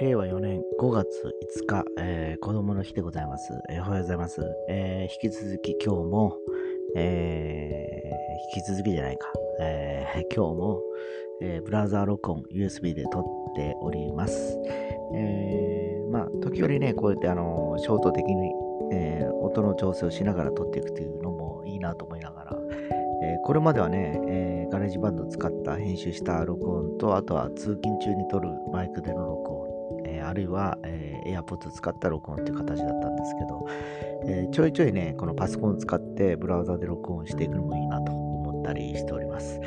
令和4年5月5日、えー、子供の日でございます。えー、おはようございます。えー、引き続き今日も、えー、引き続きじゃないか、えー、今日も、えー、ブラウザー録音 USB で撮っております。えー、まあ、時折ね、こうやってあの、ショート的に、えー、音の調整をしながら撮っていくというのもいいなと思いながら、えー、これまではね、えー、ガレージバンドを使った編集した録音と、あとは通勤中に撮るマイクでの録音、あるいは、えー、AirPods 使った録音という形だったんですけど、えー、ちょいちょいね、このパソコンを使ってブラウザで録音していくのもいいなと思ったりしております。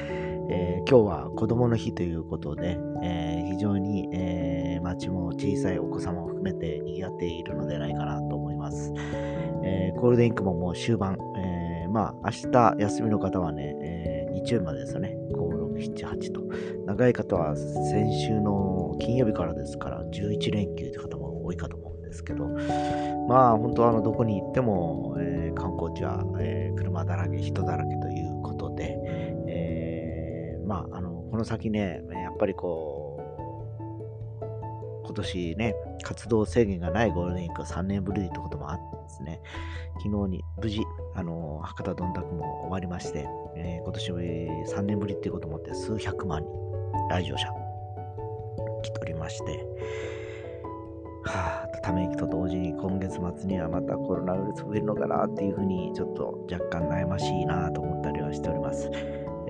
えー、今日は子供の日ということで、えー、非常に、えー、街も小さいお子様を含めて賑わっているのではないかなと思います。えー、ゴールデンウィークももう終盤、えー、まあ明日休みの方はね、えー、日曜日までですよね、5、6、7、8と。長い方は先週の金曜日からですから、11連休という方も多いかと思うんですけど、まあ本当はあのどこに行っても、えー、観光地は、えー、車だらけ、人だらけということで、えー、まああのこの先ね、やっぱりこう、今年ね、活動制限がないゴールデンウィークは3年ぶりということもあってですね、昨日に無事、あの博多どんたくも終わりまして、えー、今年3年ぶりっていうこともあって数百万人来場者まして、はあ、ため息と同時に今月末にはまたコロナウイルス増えるのかなっていうふうにちょっと若干悩ましいなと思ったりはしております。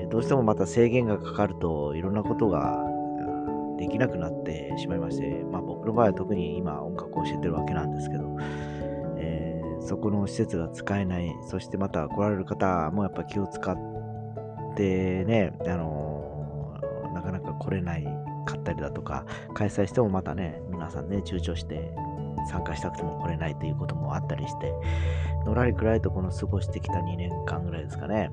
どうしてもまた制限がかかるといろんなことができなくなってしまいまして、まあ、僕の場合は特に今音楽を教えてるわけなんですけど、えー、そこの施設が使えない、そしてまた来られる方もやっぱ気を使ってね、あのー、なかなか来れないかったりだとか、開催してもまたね、皆さんね、躊躇して参加したくても来れないということもあったりして、のらりくらいとこの過ごしてきた2年間ぐらいですかね、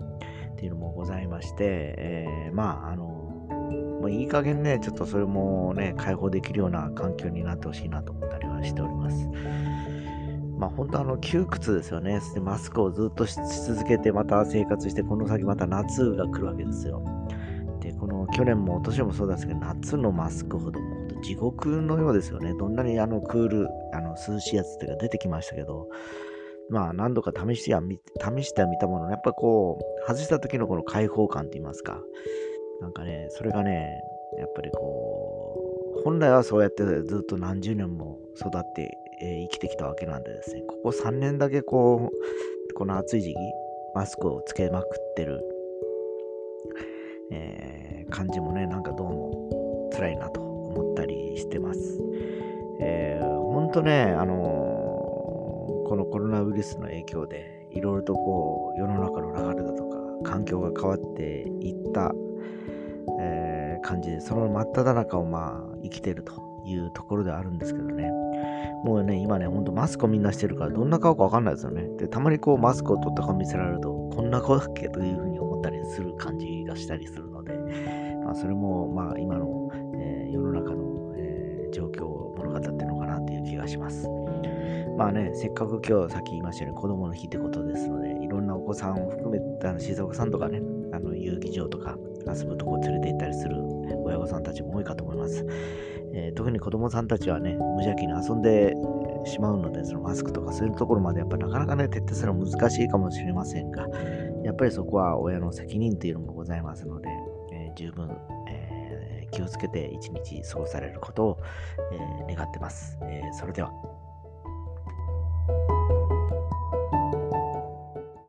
っていうのもございまして、えー、まあ、あの、もういい加減ね、ちょっとそれもね、解放できるような環境になってほしいなと思ったりはしております。まあ本当あの窮屈ですよね。マスクをずっとし続けてまた生活して、この先また夏が来るわけですよ。で、この去年も今年もそうですけど、夏のマスクほども地獄のようですよね。どんなにあのクール、あの涼しいやつっていうか出てきましたけど、まあ何度か試しては試してはみたものの、やっぱこう、外した時のこの開放感といいますか、なんかね、それがね、やっぱりこう、本来はそうやってずっと何十年も育って、えー、生きてきたわけなんでですね、ここ3年だけこう、この暑い時期、マスクをつけまくってる、えー、感じもね、なんかどうも辛いなと思ったりしてます。えー、ほんとね、あのー、このコロナウイルスの影響で、いろいろとこう、世の中の流れだとか、環境が変わっていった、えー、感じで、その真っ只中をまあ、生きてるというところであるんですけどね。もうね、今ね、ほんとマスクをみんなしてるから、どんな顔かわかんないですよね。で、たまにこう、マスクを取った顔見せられると、こんな顔だっけ？というふうに思ったりする感じがしたりするので、まあ、それも、まあ、今のえ世の中の、えー、状況を物語ってるのかなっていう気がします。まあね、せっかく今日さっき言いましたように子供の日ってことですので、いろんなお子さんを含めて、あの静岡さんとかね、あの遊戯場とか遊ぶとこ連れて行ったりする親御さんたちも多いかと思います。えー、特に子供さんたちはね、無邪気に遊んでしまうので、そのマスクとかそういうところまでやっぱなかなかね、徹底するのは難しいかもしれませんが、やっぱりそこは親の責任というのもございますので、えー、十分、えー気をつけて一日過ごされることを、え、願ってます。え、それでは。